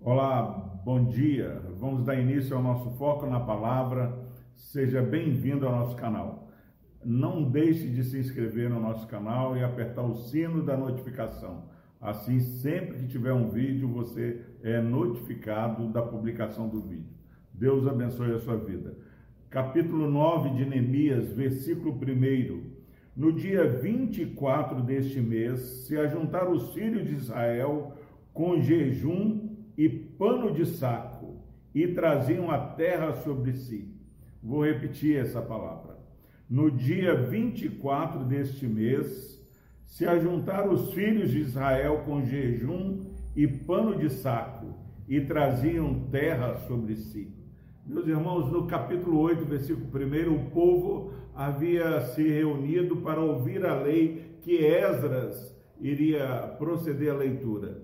Olá, bom dia. Vamos dar início ao nosso foco na palavra. Seja bem-vindo ao nosso canal. Não deixe de se inscrever no nosso canal e apertar o sino da notificação. Assim, sempre que tiver um vídeo, você é notificado da publicação do vídeo. Deus abençoe a sua vida. Capítulo 9 de Neemias, versículo 1. No dia 24 deste mês, se ajuntaram os filhos de Israel com jejum e pano de saco, e traziam a terra sobre si. Vou repetir essa palavra. No dia 24 deste mês, se ajuntaram os filhos de Israel com jejum e pano de saco, e traziam terra sobre si. Meus irmãos, no capítulo 8, versículo 1, o povo havia se reunido para ouvir a lei que Esdras iria proceder à leitura.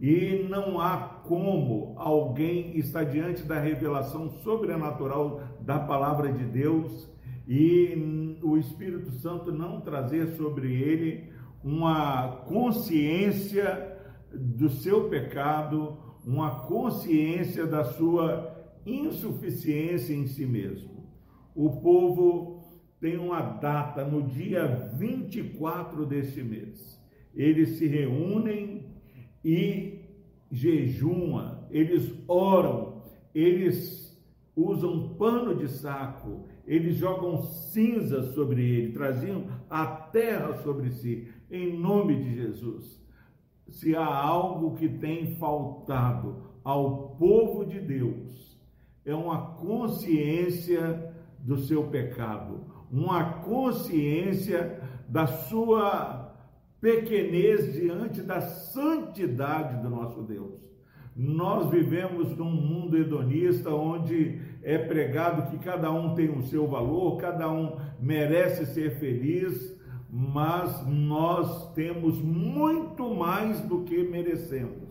E não há como alguém estar diante da revelação sobrenatural da palavra de Deus e o Espírito Santo não trazer sobre ele uma consciência do seu pecado, uma consciência da sua insuficiência em si mesmo. O povo tem uma data no dia 24 deste mês. Eles se reúnem e jejuma, eles oram, eles usam pano de saco, eles jogam cinzas sobre ele, traziam a terra sobre si, em nome de Jesus. Se há algo que tem faltado ao povo de Deus, é uma consciência do seu pecado, uma consciência da sua pequenez diante da santidade do nosso Deus. Nós vivemos num mundo hedonista onde é pregado que cada um tem o seu valor, cada um merece ser feliz, mas nós temos muito mais do que merecemos.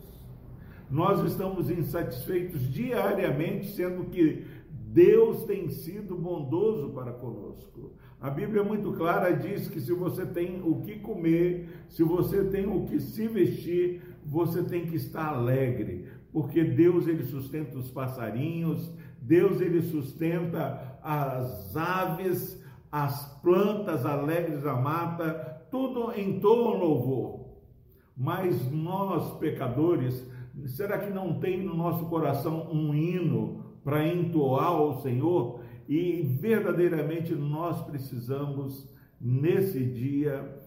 Nós estamos insatisfeitos diariamente, sendo que Deus tem sido bondoso para conosco. A Bíblia é muito clara, diz que se você tem o que comer, se você tem o que se vestir, você tem que estar alegre, porque Deus ele sustenta os passarinhos, Deus ele sustenta as aves, as plantas alegres da mata, tudo em tom louvor. Mas nós pecadores, será que não tem no nosso coração um hino para entoar ao Senhor? E verdadeiramente nós precisamos nesse dia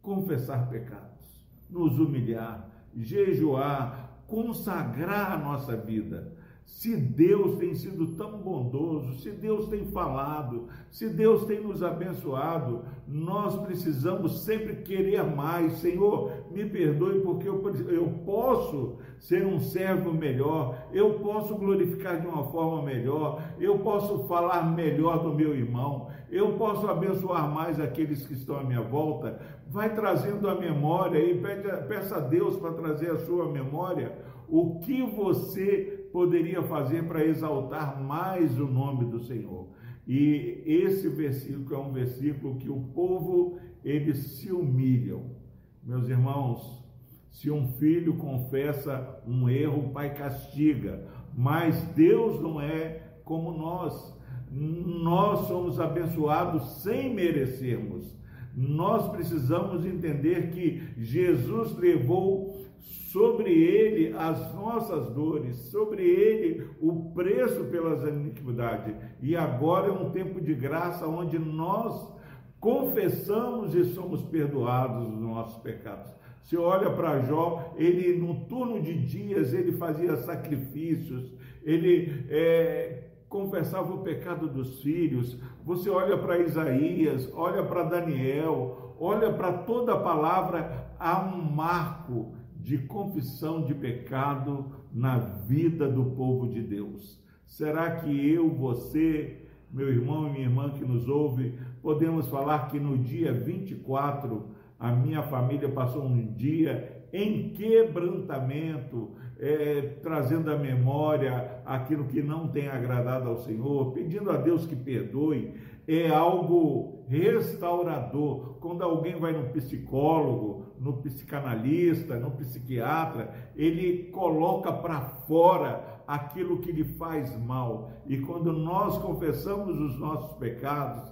confessar pecados, nos humilhar, jejuar, consagrar a nossa vida se Deus tem sido tão bondoso, se Deus tem falado, se Deus tem nos abençoado, nós precisamos sempre querer mais. Senhor, me perdoe porque eu, eu posso ser um servo melhor, eu posso glorificar de uma forma melhor, eu posso falar melhor do meu irmão, eu posso abençoar mais aqueles que estão à minha volta. Vai trazendo a memória e peça a Deus para trazer a sua memória o que você poderia fazer para exaltar mais o nome do Senhor. E esse versículo é um versículo que o povo eles se humilham. Meus irmãos, se um filho confessa um erro, o pai castiga, mas Deus não é como nós. Nós somos abençoados sem merecermos. Nós precisamos entender que Jesus levou sobre ele as nossas dores, sobre ele o preço pelas iniquidades. E agora é um tempo de graça onde nós confessamos e somos perdoados dos nossos pecados. Você olha para Jó, ele no turno de dias ele fazia sacrifícios, ele é, confessava o pecado dos filhos. Você olha para Isaías, olha para Daniel, olha para toda a palavra, há um marco de confissão de pecado na vida do povo de Deus. Será que eu, você, meu irmão e minha irmã que nos ouve, podemos falar que no dia 24 a minha família passou um dia em quebrantamento, é, trazendo à memória aquilo que não tem agradado ao Senhor, pedindo a Deus que perdoe, é algo restaurador. Quando alguém vai no psicólogo, no psicanalista, no psiquiatra, ele coloca para fora aquilo que lhe faz mal. E quando nós confessamos os nossos pecados,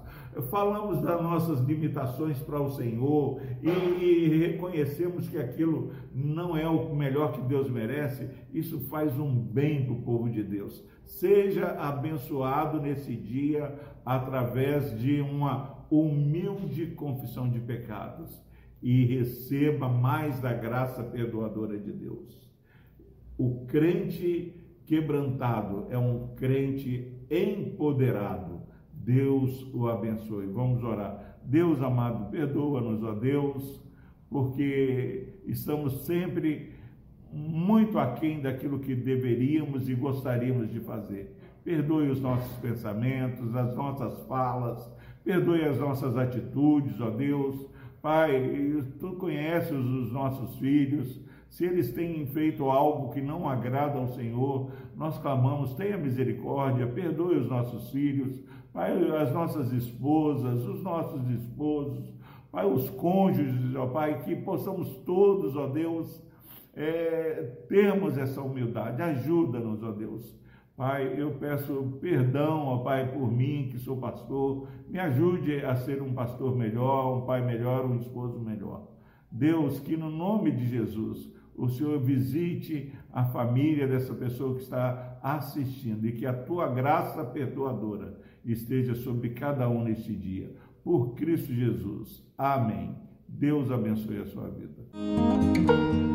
falamos das nossas limitações para o Senhor e, e, reconhecemos que aquilo não é o melhor que Deus merece, isso faz um bem para o povo de Deus. Seja abençoado nesse dia através de uma humilde confissão de pecados e receba mais da graça perdoadora de Deus. O crente quebrantado é um crente empoderado. Deus o abençoe. Vamos orar. Deus amado, perdoa-nos, ó Deus, porque estamos sempre muito aquém daquilo que deveríamos e gostaríamos de fazer. Perdoe os nossos pensamentos, as nossas falas, perdoe as nossas atitudes, ó Deus. Pai, tu conheces os nossos filhos, se eles têm feito algo que não agrada ao Senhor, nós clamamos, tenha misericórdia, perdoe os nossos filhos, Pai, as nossas esposas, os nossos esposos, Pai, os cônjuges, ó Pai, que possamos todos, ó Deus, é, termos essa humildade. Ajuda-nos, ó Deus. Pai, eu peço perdão, ó Pai, por mim, que sou pastor. Me ajude a ser um pastor melhor, um pai melhor, um esposo melhor. Deus, que no nome de Jesus, o Senhor visite a família dessa pessoa que está assistindo e que a tua graça perdoadora esteja sobre cada um neste dia. Por Cristo Jesus. Amém. Deus abençoe a sua vida.